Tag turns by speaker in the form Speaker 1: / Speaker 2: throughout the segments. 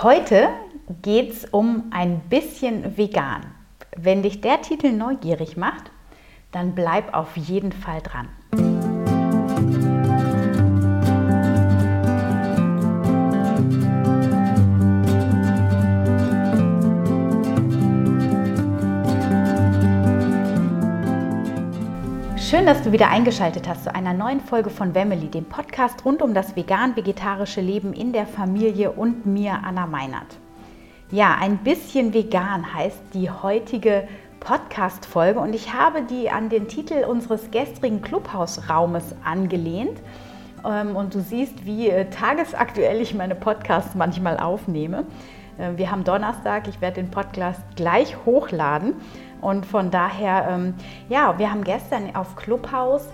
Speaker 1: Heute geht es um ein bisschen vegan. Wenn dich der Titel neugierig macht, dann bleib auf jeden Fall dran. Schön, dass du wieder eingeschaltet hast zu einer neuen Folge von Wemmeli, dem Podcast rund um das vegan-vegetarische Leben in der Familie und mir, Anna Meinert. Ja, ein bisschen vegan heißt die heutige Podcast-Folge und ich habe die an den Titel unseres gestrigen Clubhausraumes angelehnt. Ähm, und du siehst, wie äh, tagesaktuell ich meine Podcasts manchmal aufnehme. Äh, wir haben Donnerstag, ich werde den Podcast gleich hochladen. Und von daher, ähm, ja, wir haben gestern auf Clubhouse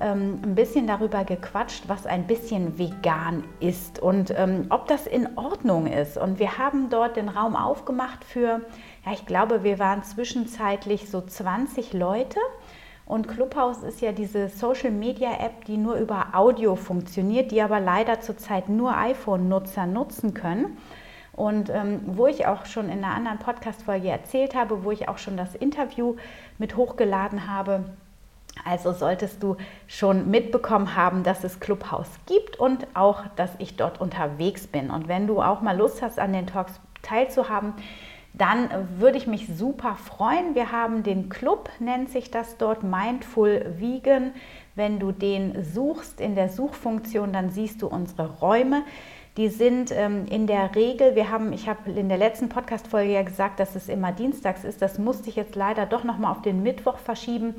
Speaker 1: ähm, ein bisschen darüber gequatscht, was ein bisschen vegan ist und ähm, ob das in Ordnung ist. Und wir haben dort den Raum aufgemacht für, ja, ich glaube, wir waren zwischenzeitlich so 20 Leute. Und Clubhouse ist ja diese Social-Media-App, die nur über Audio funktioniert, die aber leider zurzeit nur iPhone-Nutzer nutzen können. Und ähm, wo ich auch schon in einer anderen Podcast-Folge erzählt habe, wo ich auch schon das Interview mit hochgeladen habe. Also solltest du schon mitbekommen haben, dass es Clubhouse gibt und auch, dass ich dort unterwegs bin. Und wenn du auch mal Lust hast, an den Talks teilzuhaben, dann würde ich mich super freuen. Wir haben den Club, nennt sich das dort, Mindful Vegan. Wenn du den suchst in der Suchfunktion, dann siehst du unsere Räume. Die sind ähm, in der Regel, wir haben, ich habe in der letzten Podcast-Folge ja gesagt, dass es immer dienstags ist. Das musste ich jetzt leider doch nochmal auf den Mittwoch verschieben,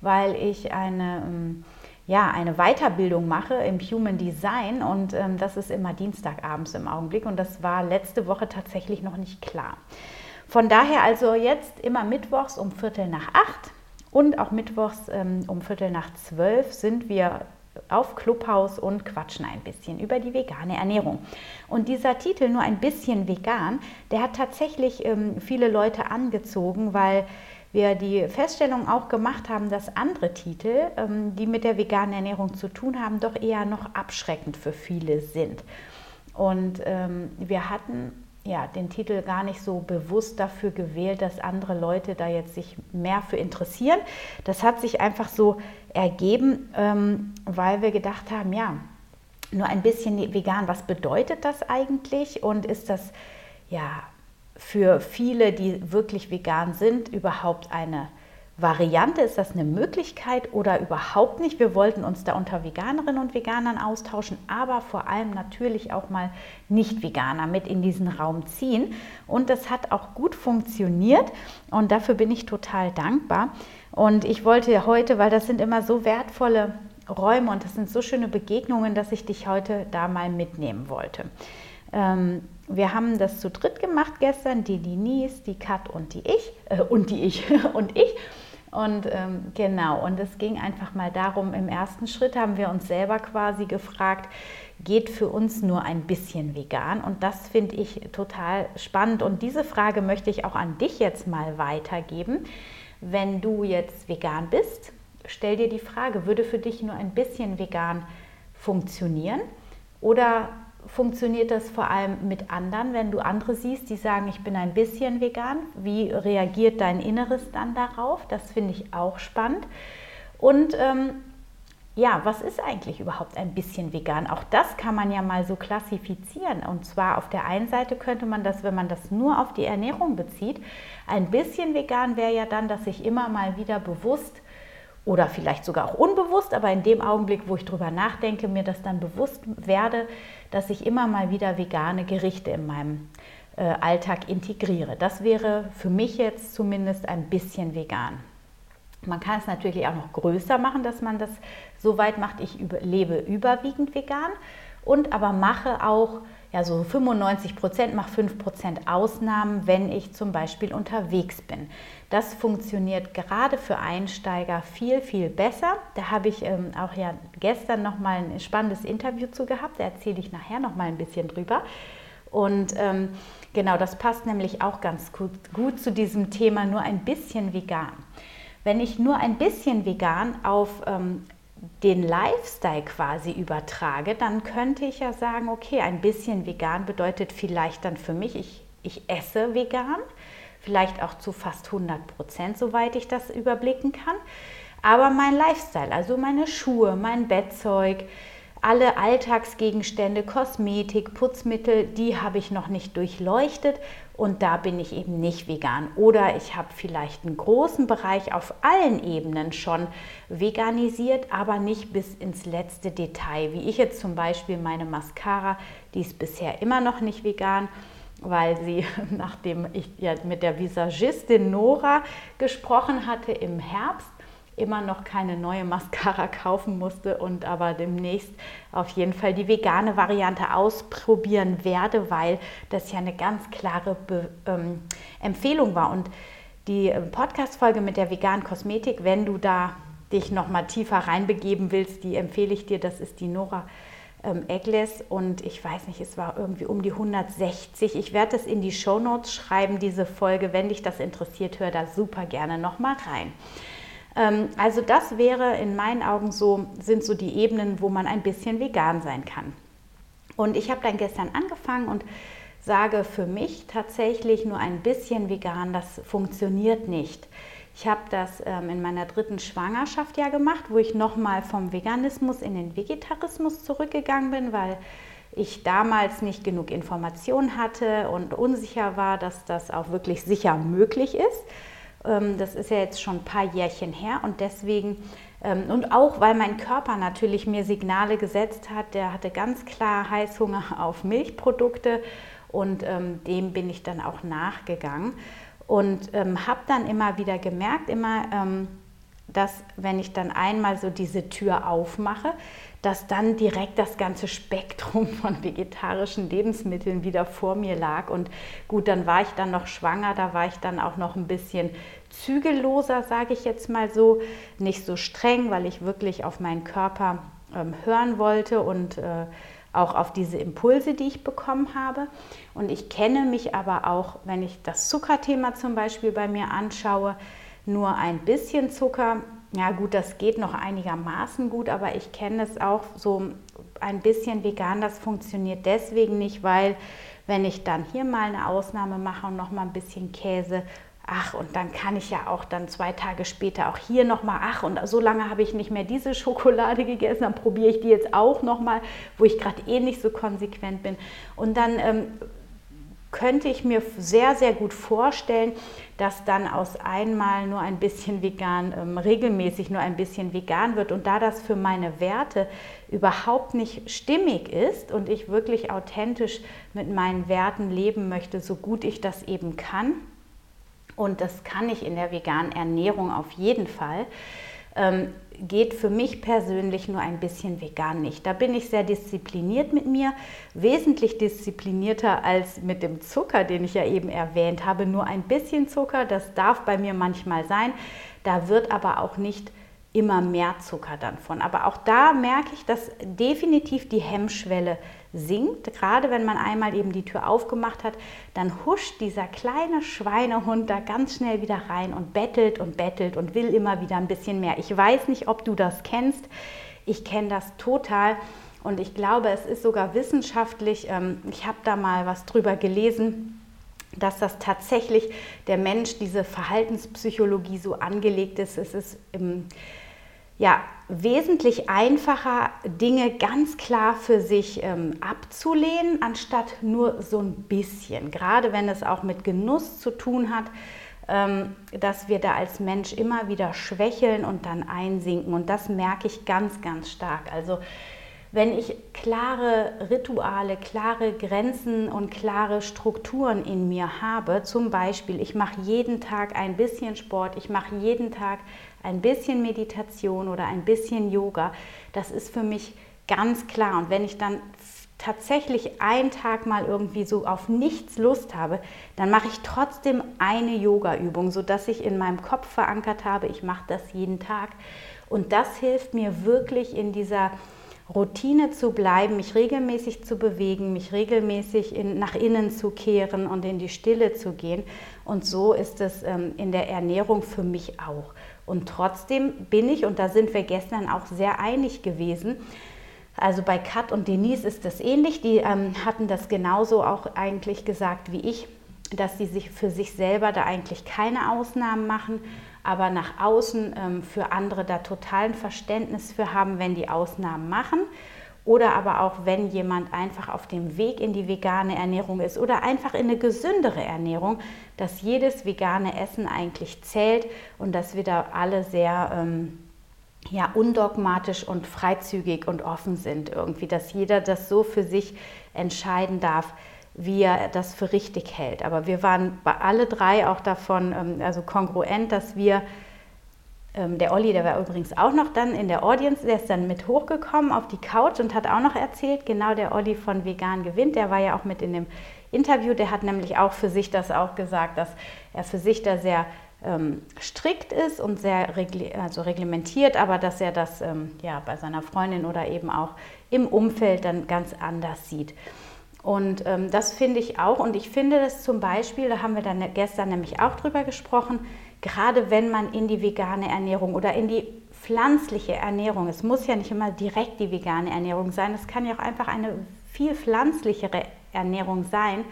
Speaker 1: weil ich eine, ähm, ja, eine Weiterbildung mache im Human Design und ähm, das ist immer Dienstagabends im Augenblick und das war letzte Woche tatsächlich noch nicht klar. Von daher also jetzt immer Mittwochs um Viertel nach acht und auch Mittwochs ähm, um Viertel nach zwölf sind wir auf Clubhaus und quatschen ein bisschen über die vegane Ernährung. Und dieser Titel, nur ein bisschen vegan, der hat tatsächlich ähm, viele Leute angezogen, weil wir die Feststellung auch gemacht haben, dass andere Titel, ähm, die mit der veganen Ernährung zu tun haben, doch eher noch abschreckend für viele sind. Und ähm, wir hatten ja, den Titel gar nicht so bewusst dafür gewählt, dass andere Leute da jetzt sich mehr für interessieren. Das hat sich einfach so ergeben, ähm, weil wir gedacht haben, ja, nur ein bisschen vegan, was bedeutet das eigentlich und ist das ja für viele, die wirklich vegan sind, überhaupt eine Variante? Ist das eine Möglichkeit oder überhaupt nicht? Wir wollten uns da unter Veganerinnen und Veganern austauschen, aber vor allem natürlich auch mal Nicht-Veganer mit in diesen Raum ziehen. Und das hat auch gut funktioniert und dafür bin ich total dankbar. Und ich wollte heute, weil das sind immer so wertvolle Räume und das sind so schöne Begegnungen, dass ich dich heute da mal mitnehmen wollte. Ähm, wir haben das zu dritt gemacht gestern, die Denise, die Kat und die ich, äh, und die ich und ich. Und ähm, genau, und es ging einfach mal darum, im ersten Schritt haben wir uns selber quasi gefragt, geht für uns nur ein bisschen vegan? Und das finde ich total spannend. Und diese Frage möchte ich auch an dich jetzt mal weitergeben. Wenn du jetzt vegan bist, stell dir die Frage, würde für dich nur ein bisschen vegan funktionieren? Oder funktioniert das vor allem mit anderen, wenn du andere siehst, die sagen, ich bin ein bisschen vegan? Wie reagiert dein Inneres dann darauf? Das finde ich auch spannend. Und ähm, ja, was ist eigentlich überhaupt ein bisschen vegan? Auch das kann man ja mal so klassifizieren. Und zwar auf der einen Seite könnte man das, wenn man das nur auf die Ernährung bezieht, ein bisschen vegan wäre ja dann, dass ich immer mal wieder bewusst oder vielleicht sogar auch unbewusst, aber in dem Augenblick, wo ich drüber nachdenke, mir das dann bewusst werde, dass ich immer mal wieder vegane Gerichte in meinem äh, Alltag integriere. Das wäre für mich jetzt zumindest ein bisschen vegan. Man kann es natürlich auch noch größer machen, dass man das so weit macht, ich über, lebe überwiegend vegan und aber mache auch ja, so 95 Prozent, mache 5 Prozent Ausnahmen, wenn ich zum Beispiel unterwegs bin. Das funktioniert gerade für Einsteiger viel, viel besser. Da habe ich ähm, auch ja gestern noch mal ein spannendes Interview zu gehabt. Da erzähle ich nachher noch mal ein bisschen drüber. Und ähm, genau, das passt nämlich auch ganz gut, gut zu diesem Thema nur ein bisschen vegan. Wenn ich nur ein bisschen vegan auf ähm, den Lifestyle quasi übertrage, dann könnte ich ja sagen, okay, ein bisschen vegan bedeutet vielleicht dann für mich, ich, ich esse vegan, vielleicht auch zu fast 100 Prozent, soweit ich das überblicken kann. Aber mein Lifestyle, also meine Schuhe, mein Bettzeug, alle Alltagsgegenstände, Kosmetik, Putzmittel, die habe ich noch nicht durchleuchtet und da bin ich eben nicht vegan. Oder ich habe vielleicht einen großen Bereich auf allen Ebenen schon veganisiert, aber nicht bis ins letzte Detail. Wie ich jetzt zum Beispiel meine Mascara, die ist bisher immer noch nicht vegan weil sie, nachdem ich ja mit der Visagistin Nora gesprochen hatte im Herbst, immer noch keine neue Mascara kaufen musste und aber demnächst auf jeden Fall die vegane Variante ausprobieren werde, weil das ja eine ganz klare Be ähm, Empfehlung war. Und die ähm, Podcast-Folge mit der veganen Kosmetik, wenn du da dich noch mal tiefer reinbegeben willst, die empfehle ich dir. Das ist die Nora ähm, Egles und ich weiß nicht, es war irgendwie um die 160. Ich werde es in die Show Notes schreiben, diese Folge. Wenn dich das interessiert, hör da super gerne noch mal rein. Ähm, also das wäre in meinen Augen so, sind so die Ebenen, wo man ein bisschen vegan sein kann. Und ich habe dann gestern angefangen und sage für mich tatsächlich nur ein bisschen vegan, das funktioniert nicht. Ich habe das ähm, in meiner dritten Schwangerschaft ja gemacht, wo ich nochmal vom Veganismus in den Vegetarismus zurückgegangen bin, weil ich damals nicht genug Informationen hatte und unsicher war, dass das auch wirklich sicher möglich ist. Ähm, das ist ja jetzt schon ein paar Jährchen her und deswegen ähm, und auch weil mein Körper natürlich mir Signale gesetzt hat, der hatte ganz klar Heißhunger auf Milchprodukte und ähm, dem bin ich dann auch nachgegangen und habe dann immer wieder gemerkt, immer dass wenn ich dann einmal so diese Tür aufmache, dass dann direkt das ganze Spektrum von vegetarischen Lebensmitteln wieder vor mir lag. Und gut, dann war ich dann noch schwanger, da war ich dann auch noch ein bisschen zügelloser, sage ich jetzt mal so, nicht so streng, weil ich wirklich auf meinen Körper ähm, hören wollte und äh, auch auf diese Impulse, die ich bekommen habe. Und ich kenne mich aber auch, wenn ich das Zuckerthema zum Beispiel bei mir anschaue, nur ein bisschen Zucker. Ja gut, das geht noch einigermaßen gut, aber ich kenne es auch so ein bisschen vegan. Das funktioniert deswegen nicht, weil wenn ich dann hier mal eine Ausnahme mache und noch mal ein bisschen Käse ach, und dann kann ich ja auch dann zwei Tage später auch hier nochmal, ach, und so lange habe ich nicht mehr diese Schokolade gegessen, dann probiere ich die jetzt auch nochmal, wo ich gerade eh nicht so konsequent bin. Und dann ähm, könnte ich mir sehr, sehr gut vorstellen, dass dann aus einmal nur ein bisschen vegan, ähm, regelmäßig nur ein bisschen vegan wird. Und da das für meine Werte überhaupt nicht stimmig ist und ich wirklich authentisch mit meinen Werten leben möchte, so gut ich das eben kann, und das kann ich in der veganen Ernährung auf jeden Fall, ähm, geht für mich persönlich nur ein bisschen vegan nicht. Da bin ich sehr diszipliniert mit mir, wesentlich disziplinierter als mit dem Zucker, den ich ja eben erwähnt habe. Nur ein bisschen Zucker, das darf bei mir manchmal sein. Da wird aber auch nicht immer mehr Zucker dann von. Aber auch da merke ich, dass definitiv die Hemmschwelle sinkt. Gerade wenn man einmal eben die Tür aufgemacht hat, dann huscht dieser kleine Schweinehund da ganz schnell wieder rein und bettelt und bettelt und will immer wieder ein bisschen mehr. Ich weiß nicht, ob du das kennst. Ich kenne das total. Und ich glaube, es ist sogar wissenschaftlich, ähm, ich habe da mal was drüber gelesen, dass das tatsächlich der Mensch, diese Verhaltenspsychologie so angelegt ist. Es ist im ja, wesentlich einfacher, Dinge ganz klar für sich ähm, abzulehnen, anstatt nur so ein bisschen. Gerade wenn es auch mit Genuss zu tun hat, ähm, dass wir da als Mensch immer wieder schwächeln und dann einsinken. Und das merke ich ganz, ganz stark. Also wenn ich klare Rituale, klare Grenzen und klare Strukturen in mir habe, zum Beispiel, ich mache jeden Tag ein bisschen Sport, ich mache jeden Tag ein bisschen Meditation oder ein bisschen Yoga, das ist für mich ganz klar. Und wenn ich dann tatsächlich einen Tag mal irgendwie so auf nichts Lust habe, dann mache ich trotzdem eine Yoga-Übung, sodass ich in meinem Kopf verankert habe, ich mache das jeden Tag. Und das hilft mir wirklich in dieser Routine zu bleiben, mich regelmäßig zu bewegen, mich regelmäßig in, nach innen zu kehren und in die Stille zu gehen. Und so ist es ähm, in der Ernährung für mich auch. Und trotzdem bin ich, und da sind wir gestern auch sehr einig gewesen, also bei Kat und Denise ist das ähnlich. Die ähm, hatten das genauso auch eigentlich gesagt wie ich, dass sie sich für sich selber da eigentlich keine Ausnahmen machen, aber nach außen ähm, für andere da totalen Verständnis für haben, wenn die Ausnahmen machen. Oder aber auch, wenn jemand einfach auf dem Weg in die vegane Ernährung ist oder einfach in eine gesündere Ernährung, dass jedes vegane Essen eigentlich zählt und dass wir da alle sehr ähm, ja, undogmatisch und freizügig und offen sind irgendwie, dass jeder das so für sich entscheiden darf, wie er das für richtig hält. Aber wir waren bei alle drei auch davon, ähm, also kongruent, dass wir, ähm, der Olli, der war übrigens auch noch dann in der Audience, der ist dann mit hochgekommen auf die Couch und hat auch noch erzählt, genau der Olli von Vegan gewinnt, der war ja auch mit in dem Interview, der hat nämlich auch für sich das auch gesagt, dass er für sich da sehr ähm, strikt ist und sehr regl also reglementiert, aber dass er das ähm, ja, bei seiner Freundin oder eben auch im Umfeld dann ganz anders sieht. Und ähm, das finde ich auch. Und ich finde das zum Beispiel, da haben wir dann gestern nämlich auch drüber gesprochen, gerade wenn man in die vegane Ernährung oder in die pflanzliche Ernährung, es muss ja nicht immer direkt die vegane Ernährung sein, es kann ja auch einfach eine viel pflanzlichere Ernährung sein,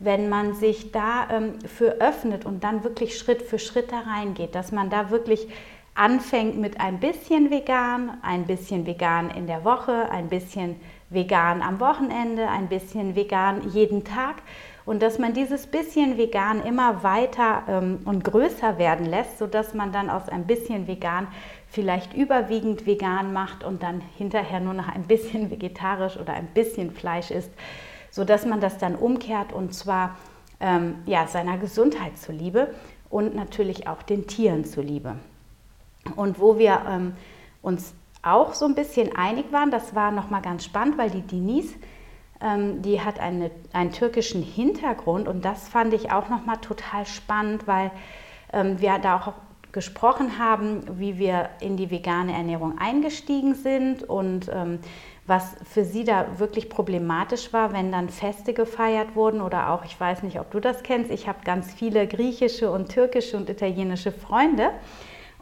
Speaker 1: wenn man sich da ähm, für öffnet und dann wirklich Schritt für Schritt da reingeht, dass man da wirklich anfängt mit ein bisschen vegan, ein bisschen vegan in der Woche, ein bisschen vegan am Wochenende, ein bisschen vegan jeden Tag und dass man dieses bisschen vegan immer weiter ähm, und größer werden lässt, sodass man dann aus ein bisschen vegan vielleicht überwiegend vegan macht und dann hinterher nur noch ein bisschen vegetarisch oder ein bisschen Fleisch isst sodass man das dann umkehrt und zwar ähm, ja, seiner Gesundheit zuliebe und natürlich auch den Tieren zuliebe. Und wo wir ähm, uns auch so ein bisschen einig waren, das war nochmal ganz spannend, weil die Denise, ähm, die hat eine, einen türkischen Hintergrund und das fand ich auch nochmal total spannend, weil ähm, wir da auch gesprochen haben, wie wir in die vegane Ernährung eingestiegen sind und ähm, was für sie da wirklich problematisch war, wenn dann Feste gefeiert wurden oder auch, ich weiß nicht, ob du das kennst, ich habe ganz viele griechische und türkische und italienische Freunde.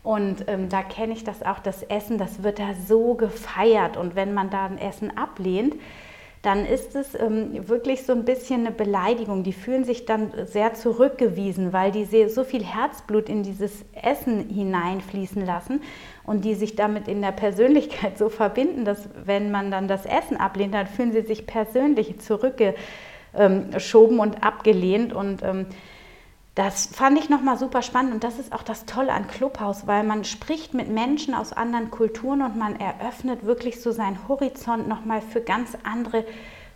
Speaker 1: Und ähm, da kenne ich das auch, das Essen, das wird da so gefeiert. Und wenn man da ein Essen ablehnt, dann ist es ähm, wirklich so ein bisschen eine Beleidigung. Die fühlen sich dann sehr zurückgewiesen, weil die so viel Herzblut in dieses Essen hineinfließen lassen und die sich damit in der Persönlichkeit so verbinden, dass wenn man dann das Essen ablehnt, dann fühlen sie sich persönlich zurückgeschoben und abgelehnt und ähm, das fand ich nochmal super spannend und das ist auch das Tolle an Clubhouse, weil man spricht mit Menschen aus anderen Kulturen und man eröffnet wirklich so seinen Horizont nochmal für ganz andere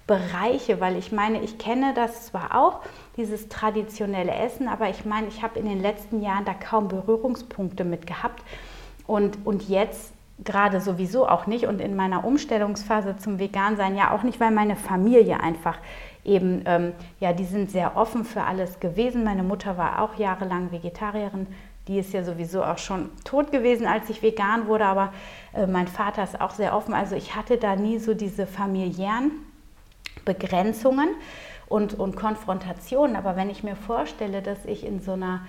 Speaker 1: Bereiche, weil ich meine, ich kenne das zwar auch, dieses traditionelle Essen, aber ich meine, ich habe in den letzten Jahren da kaum Berührungspunkte mit gehabt und, und jetzt gerade sowieso auch nicht und in meiner Umstellungsphase zum Vegansein ja auch nicht, weil meine Familie einfach eben, ähm, ja, die sind sehr offen für alles gewesen. Meine Mutter war auch jahrelang Vegetarierin. Die ist ja sowieso auch schon tot gewesen, als ich vegan wurde, aber äh, mein Vater ist auch sehr offen. Also ich hatte da nie so diese familiären Begrenzungen und, und Konfrontationen. Aber wenn ich mir vorstelle, dass ich in so einer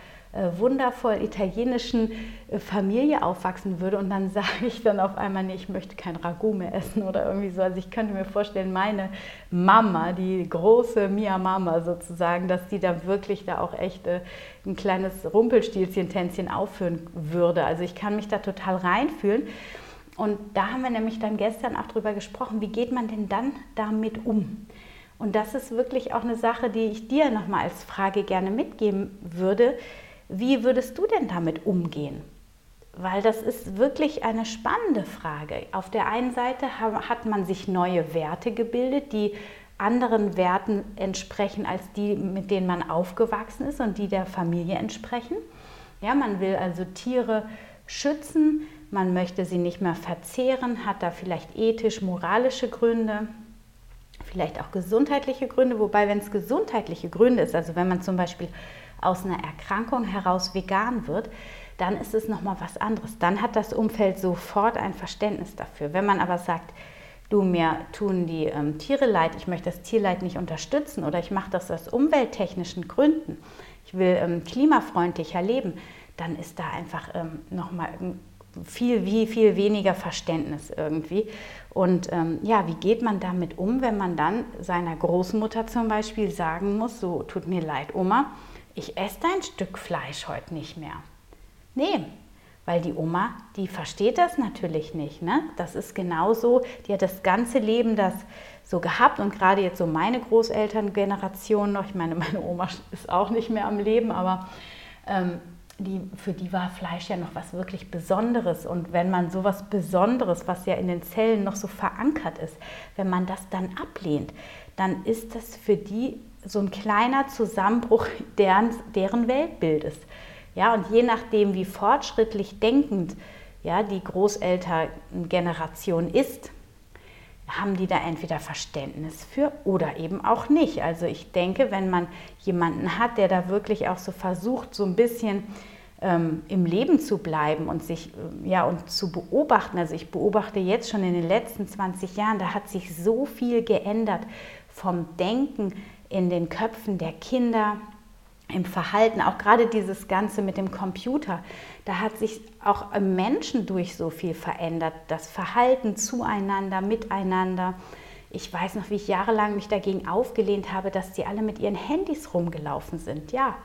Speaker 1: wundervoll italienischen äh, Familie aufwachsen würde und dann sage ich dann auf einmal, nee, ich möchte kein Ragout mehr essen oder irgendwie so. Also ich könnte mir vorstellen, meine Mama, die große Mia Mama sozusagen, dass die da wirklich da auch echt äh, ein kleines Rumpelstilzchen-Tänzchen aufführen würde. Also ich kann mich da total reinfühlen. Und da haben wir nämlich dann gestern auch drüber gesprochen, wie geht man denn dann damit um? Und das ist wirklich auch eine Sache, die ich dir nochmal als Frage gerne mitgeben würde. Wie würdest du denn damit umgehen? Weil das ist wirklich eine spannende Frage. Auf der einen Seite hat man sich neue Werte gebildet, die anderen Werten entsprechen als die, mit denen man aufgewachsen ist und die der Familie entsprechen. Ja, man will also Tiere schützen, man möchte sie nicht mehr verzehren, hat da vielleicht ethisch-moralische Gründe, vielleicht auch gesundheitliche Gründe, wobei wenn es gesundheitliche Gründe ist, also wenn man zum Beispiel aus einer Erkrankung heraus vegan wird, dann ist es nochmal was anderes. Dann hat das Umfeld sofort ein Verständnis dafür. Wenn man aber sagt, du mir tun die ähm, Tiere leid, ich möchte das Tierleid nicht unterstützen oder ich mache das aus umwelttechnischen Gründen, ich will ähm, klimafreundlicher leben, dann ist da einfach ähm, nochmal viel, wie, viel weniger Verständnis irgendwie. Und ähm, ja, wie geht man damit um, wenn man dann seiner Großmutter zum Beispiel sagen muss, so tut mir leid, Oma, ich esse dein Stück Fleisch heute nicht mehr. Nee, weil die Oma, die versteht das natürlich nicht. Ne? Das ist genauso, die hat das ganze Leben das so gehabt und gerade jetzt so meine Großelterngeneration noch, ich meine, meine Oma ist auch nicht mehr am Leben, aber ähm, die, für die war Fleisch ja noch was wirklich Besonderes. Und wenn man sowas Besonderes, was ja in den Zellen noch so verankert ist, wenn man das dann ablehnt, dann ist das für die so ein kleiner Zusammenbruch deren, deren Weltbildes. Ja, und je nachdem, wie fortschrittlich denkend ja, die Großelterngeneration ist, haben die da entweder Verständnis für oder eben auch nicht. Also ich denke, wenn man jemanden hat, der da wirklich auch so versucht, so ein bisschen ähm, im Leben zu bleiben und sich äh, ja und zu beobachten. Also ich beobachte jetzt schon in den letzten 20 Jahren, da hat sich so viel geändert vom Denken in den Köpfen der Kinder, im Verhalten, auch gerade dieses Ganze mit dem Computer, da hat sich auch im Menschen durch so viel verändert. Das Verhalten zueinander, miteinander. Ich weiß noch, wie ich jahrelang mich dagegen aufgelehnt habe, dass die alle mit ihren Handys rumgelaufen sind. Ja,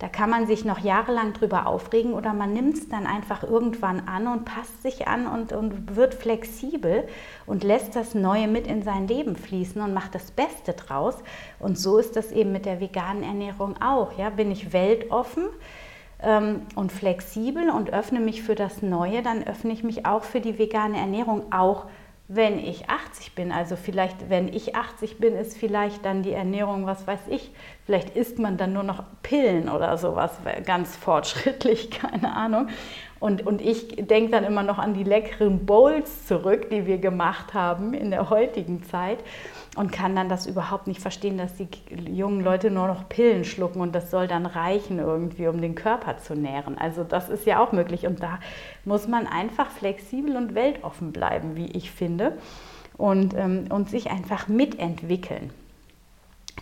Speaker 1: da kann man sich noch jahrelang drüber aufregen oder man nimmt es dann einfach irgendwann an und passt sich an und, und wird flexibel und lässt das Neue mit in sein Leben fließen und macht das Beste draus. Und so ist das eben mit der veganen Ernährung auch. Ja? Bin ich weltoffen? Ähm, und flexibel und öffne mich für das Neue, dann öffne ich mich auch für die vegane Ernährung, auch wenn ich 80 bin. Also vielleicht, wenn ich 80 bin, ist vielleicht dann die Ernährung, was weiß ich, vielleicht isst man dann nur noch Pillen oder sowas, ganz fortschrittlich, keine Ahnung. Und, und ich denke dann immer noch an die leckeren Bowls zurück, die wir gemacht haben in der heutigen Zeit und kann dann das überhaupt nicht verstehen, dass die jungen Leute nur noch Pillen schlucken und das soll dann reichen irgendwie, um den Körper zu nähren. Also das ist ja auch möglich und da muss man einfach flexibel und weltoffen bleiben, wie ich finde, und, ähm, und sich einfach mitentwickeln.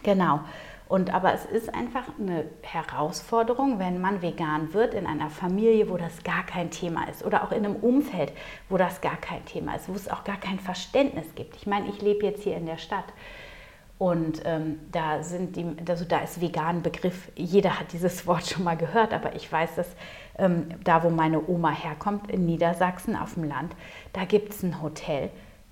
Speaker 1: Genau. Und aber es ist einfach eine Herausforderung, wenn man vegan wird in einer Familie, wo das gar kein Thema ist oder auch in einem Umfeld, wo das gar kein Thema ist, wo es auch gar kein Verständnis gibt. Ich meine, ich lebe jetzt hier in der Stadt und ähm, da sind die, also da ist vegan Begriff. Jeder hat dieses Wort schon mal gehört, aber ich weiß, dass ähm, da, wo meine Oma herkommt, in Niedersachsen auf dem Land, da gibt es ein Hotel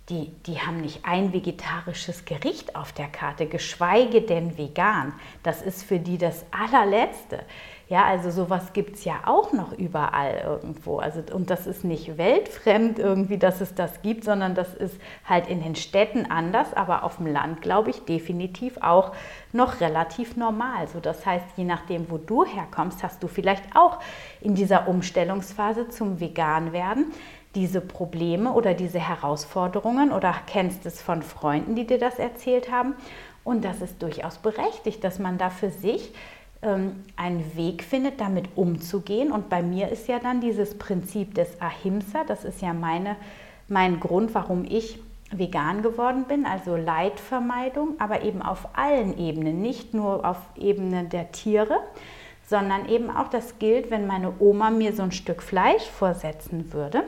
Speaker 1: die, die haben nicht ein vegetarisches Gericht auf der Karte, geschweige denn vegan. Das ist für die das allerletzte. Ja, also sowas gibt es ja auch noch überall irgendwo. Also, und das ist nicht weltfremd irgendwie, dass es das gibt, sondern das ist halt in den Städten anders, aber auf dem Land, glaube ich, definitiv auch noch relativ normal. So, das heißt, je nachdem, wo du herkommst, hast du vielleicht auch in dieser Umstellungsphase zum Vegan-Werden diese Probleme oder diese Herausforderungen oder kennst es von Freunden, die dir das erzählt haben. Und das ist durchaus berechtigt, dass man da für sich ähm, einen Weg findet, damit umzugehen. Und bei mir ist ja dann dieses Prinzip des Ahimsa, das ist ja meine, mein Grund, warum ich vegan geworden bin, also Leidvermeidung, aber eben auf allen Ebenen, nicht nur auf Ebene der Tiere, sondern eben auch das gilt, wenn meine Oma mir so ein Stück Fleisch vorsetzen würde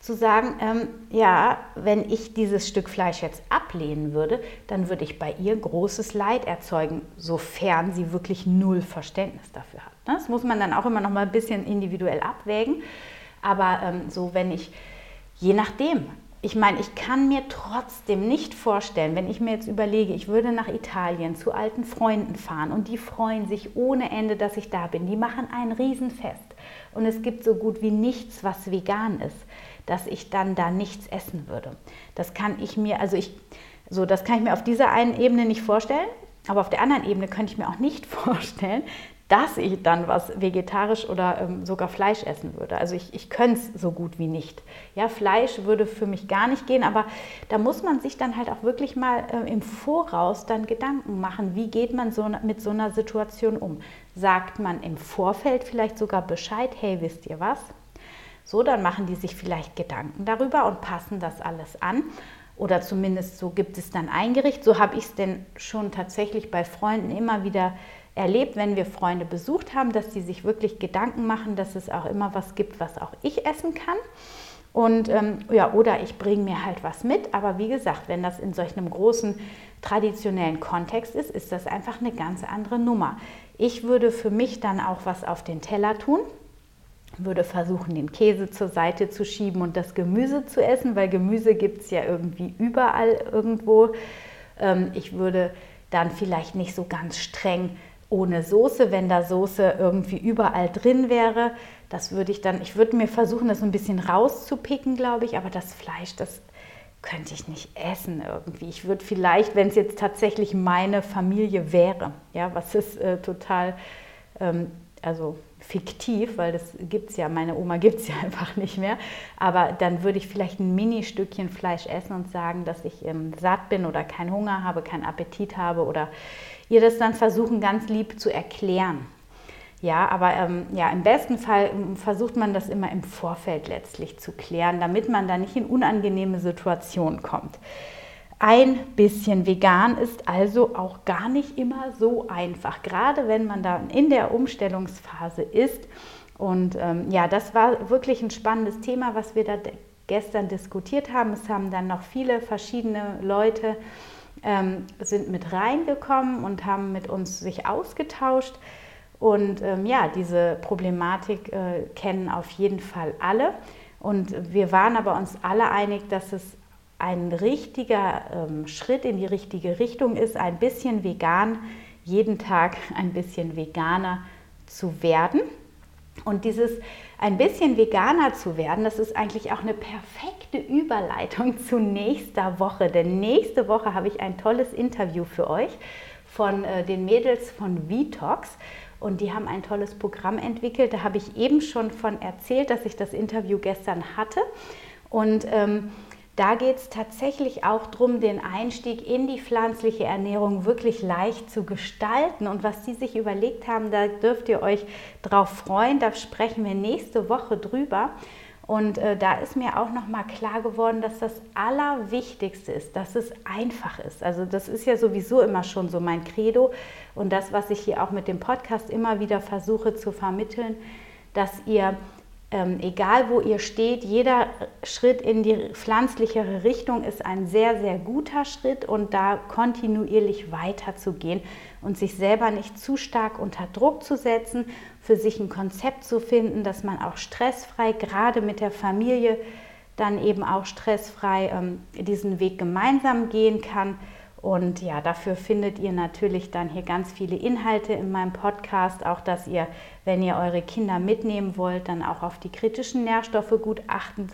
Speaker 1: zu sagen, ähm, ja, wenn ich dieses Stück Fleisch jetzt ablehnen würde, dann würde ich bei ihr großes Leid erzeugen, sofern sie wirklich null Verständnis dafür hat. Ne? Das muss man dann auch immer noch mal ein bisschen individuell abwägen. Aber ähm, so, wenn ich, je nachdem, ich meine, ich kann mir trotzdem nicht vorstellen, wenn ich mir jetzt überlege, ich würde nach Italien zu alten Freunden fahren und die freuen sich ohne Ende, dass ich da bin. Die machen ein Riesenfest und es gibt so gut wie nichts, was vegan ist dass ich dann da nichts essen würde. Das kann ich mir, also ich, so, das kann ich mir auf dieser einen Ebene nicht vorstellen, aber auf der anderen Ebene könnte ich mir auch nicht vorstellen, dass ich dann was vegetarisch oder ähm, sogar Fleisch essen würde. Also ich, ich könnte es so gut wie nicht. Ja, Fleisch würde für mich gar nicht gehen, aber da muss man sich dann halt auch wirklich mal äh, im Voraus dann Gedanken machen, wie geht man so, mit so einer Situation um. Sagt man im Vorfeld vielleicht sogar Bescheid, hey, wisst ihr was? So, dann machen die sich vielleicht Gedanken darüber und passen das alles an. Oder zumindest so gibt es dann ein Gericht. So habe ich es denn schon tatsächlich bei Freunden immer wieder erlebt, wenn wir Freunde besucht haben, dass sie sich wirklich Gedanken machen, dass es auch immer was gibt, was auch ich essen kann. Und ähm, ja, oder ich bringe mir halt was mit. Aber wie gesagt, wenn das in solch einem großen traditionellen Kontext ist, ist das einfach eine ganz andere Nummer. Ich würde für mich dann auch was auf den Teller tun, würde versuchen, den Käse zur Seite zu schieben und das Gemüse zu essen, weil Gemüse gibt es ja irgendwie überall irgendwo. Ähm, ich würde dann vielleicht nicht so ganz streng ohne Soße, wenn da Soße irgendwie überall drin wäre. Das würde ich dann, ich würde mir versuchen, das so ein bisschen rauszupicken, glaube ich, aber das Fleisch, das könnte ich nicht essen irgendwie. Ich würde vielleicht, wenn es jetzt tatsächlich meine Familie wäre, ja, was ist äh, total, ähm, also fiktiv, weil das gibt es ja, meine Oma gibt es ja einfach nicht mehr, aber dann würde ich vielleicht ein Mini-Stückchen Fleisch essen und sagen, dass ich ähm, satt bin oder keinen Hunger habe, keinen Appetit habe oder ihr das dann versuchen ganz lieb zu erklären. Ja, aber ähm, ja, im besten Fall ähm, versucht man das immer im Vorfeld letztlich zu klären, damit man da nicht in unangenehme Situationen kommt. Ein bisschen vegan ist also auch gar nicht immer so einfach, gerade wenn man dann in der Umstellungsphase ist. Und ähm, ja, das war wirklich ein spannendes Thema, was wir da gestern diskutiert haben. Es haben dann noch viele verschiedene Leute ähm, sind mit reingekommen und haben mit uns sich ausgetauscht. Und ähm, ja, diese Problematik äh, kennen auf jeden Fall alle. Und wir waren aber uns alle einig, dass es ein richtiger ähm, Schritt in die richtige Richtung ist, ein bisschen vegan, jeden Tag ein bisschen veganer zu werden. Und dieses ein bisschen veganer zu werden, das ist eigentlich auch eine perfekte Überleitung zu nächster Woche. Denn nächste Woche habe ich ein tolles Interview für euch von äh, den Mädels von Vitox. Und die haben ein tolles Programm entwickelt. Da habe ich eben schon von erzählt, dass ich das Interview gestern hatte. Und ähm, da geht es tatsächlich auch darum, den Einstieg in die pflanzliche Ernährung wirklich leicht zu gestalten. Und was Sie sich überlegt haben, da dürft ihr euch drauf freuen. Da sprechen wir nächste Woche drüber. Und äh, da ist mir auch nochmal klar geworden, dass das Allerwichtigste ist, dass es einfach ist. Also das ist ja sowieso immer schon so mein Credo und das, was ich hier auch mit dem Podcast immer wieder versuche zu vermitteln, dass ihr, ähm, egal wo ihr steht, jeder Schritt in die pflanzlichere Richtung ist ein sehr, sehr guter Schritt und da kontinuierlich weiterzugehen und sich selber nicht zu stark unter Druck zu setzen, für sich ein Konzept zu finden, dass man auch stressfrei, gerade mit der Familie, dann eben auch stressfrei ähm, diesen Weg gemeinsam gehen kann. Und ja, dafür findet ihr natürlich dann hier ganz viele Inhalte in meinem Podcast, auch dass ihr, wenn ihr eure Kinder mitnehmen wollt, dann auch auf die kritischen Nährstoffe gut achten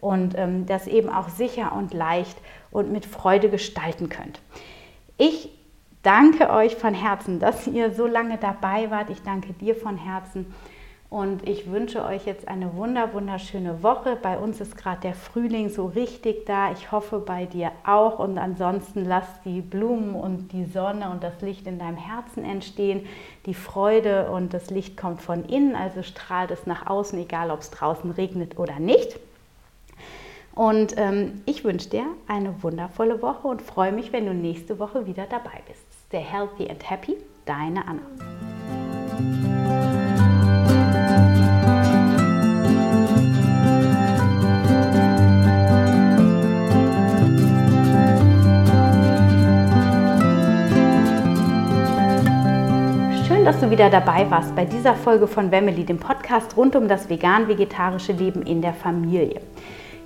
Speaker 1: und ähm, das eben auch sicher und leicht und mit Freude gestalten könnt. Ich danke euch von Herzen, dass ihr so lange dabei wart. Ich danke dir von Herzen. Und ich wünsche euch jetzt eine wunder, wunderschöne Woche. Bei uns ist gerade der Frühling so richtig da. Ich hoffe bei dir auch. Und ansonsten lass die Blumen und die Sonne und das Licht in deinem Herzen entstehen. Die Freude und das Licht kommt von innen, also strahlt es nach außen, egal ob es draußen regnet oder nicht. Und ähm, ich wünsche dir eine wundervolle Woche und freue mich, wenn du nächste Woche wieder dabei bist. Stay healthy and happy, deine Anna. Schön, dass du wieder dabei warst bei dieser Folge von Wemmeli, dem Podcast rund um das vegan-vegetarische Leben in der Familie.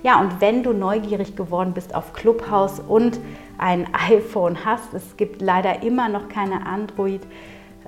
Speaker 1: Ja, und wenn du neugierig geworden bist auf Clubhouse und ein iPhone hast, es gibt leider immer noch keine Android.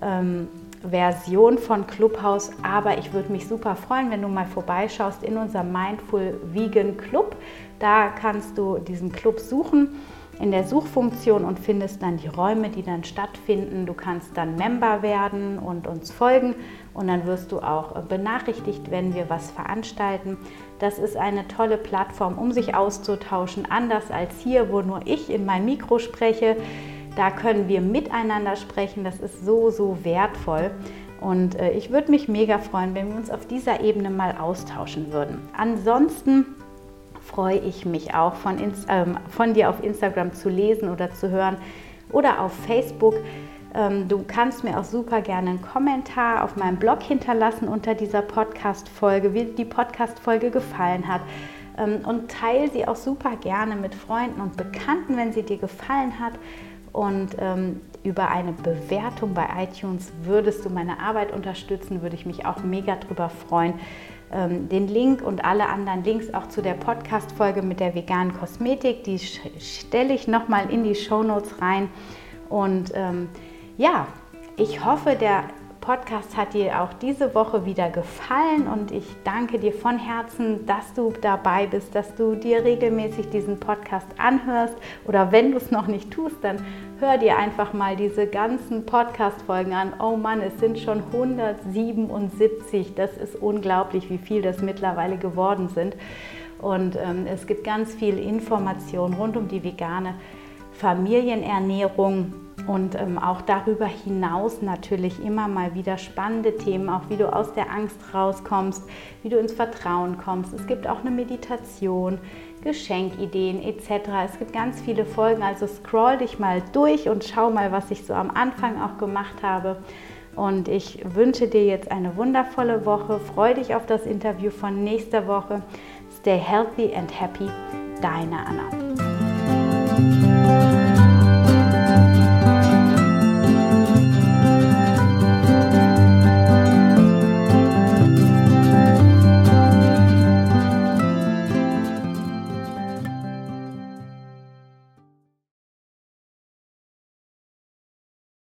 Speaker 1: Ähm, Version von Clubhouse, aber ich würde mich super freuen, wenn du mal vorbeischaust in unserem Mindful Vegan Club. Da kannst du diesen Club suchen in der Suchfunktion und findest dann die Räume, die dann stattfinden. Du kannst dann Member werden und uns folgen und dann wirst du auch benachrichtigt, wenn wir was veranstalten. Das ist eine tolle Plattform, um sich auszutauschen, anders als hier, wo nur ich in mein Mikro spreche. Da können wir miteinander sprechen. Das ist so, so wertvoll. Und äh, ich würde mich mega freuen, wenn wir uns auf dieser Ebene mal austauschen würden. Ansonsten freue ich mich auch von, äh, von dir auf Instagram zu lesen oder zu hören oder auf Facebook. Ähm, du kannst mir auch super gerne einen Kommentar auf meinem Blog hinterlassen unter dieser Podcast-Folge, wie die Podcast-Folge gefallen hat. Ähm, und teile sie auch super gerne mit Freunden und Bekannten, wenn sie dir gefallen hat. Und ähm, über eine Bewertung bei iTunes würdest du meine Arbeit unterstützen, würde ich mich auch mega drüber freuen. Ähm, den Link und alle anderen Links auch zu der Podcast-Folge mit der veganen Kosmetik, die stelle ich nochmal in die Show Notes rein. Und ähm, ja, ich hoffe, der Podcast hat dir auch diese Woche wieder gefallen und ich danke dir von Herzen, dass du dabei bist, dass du dir regelmäßig diesen Podcast anhörst oder wenn du es noch nicht tust, dann hör dir einfach mal diese ganzen Podcast-Folgen an. Oh Mann, es sind schon 177. Das ist unglaublich, wie viel das mittlerweile geworden sind. Und ähm, es gibt ganz viel Information rund um die vegane Familienernährung und ähm, auch darüber hinaus natürlich immer mal wieder spannende Themen, auch wie du aus der Angst rauskommst, wie du ins Vertrauen kommst. Es gibt auch eine Meditation, Geschenkideen etc. Es gibt ganz viele Folgen, also scroll dich mal durch und schau mal, was ich so am Anfang auch gemacht habe. Und ich wünsche dir jetzt eine wundervolle Woche. Freue dich auf das Interview von nächster Woche. Stay healthy and happy. Deine Anna.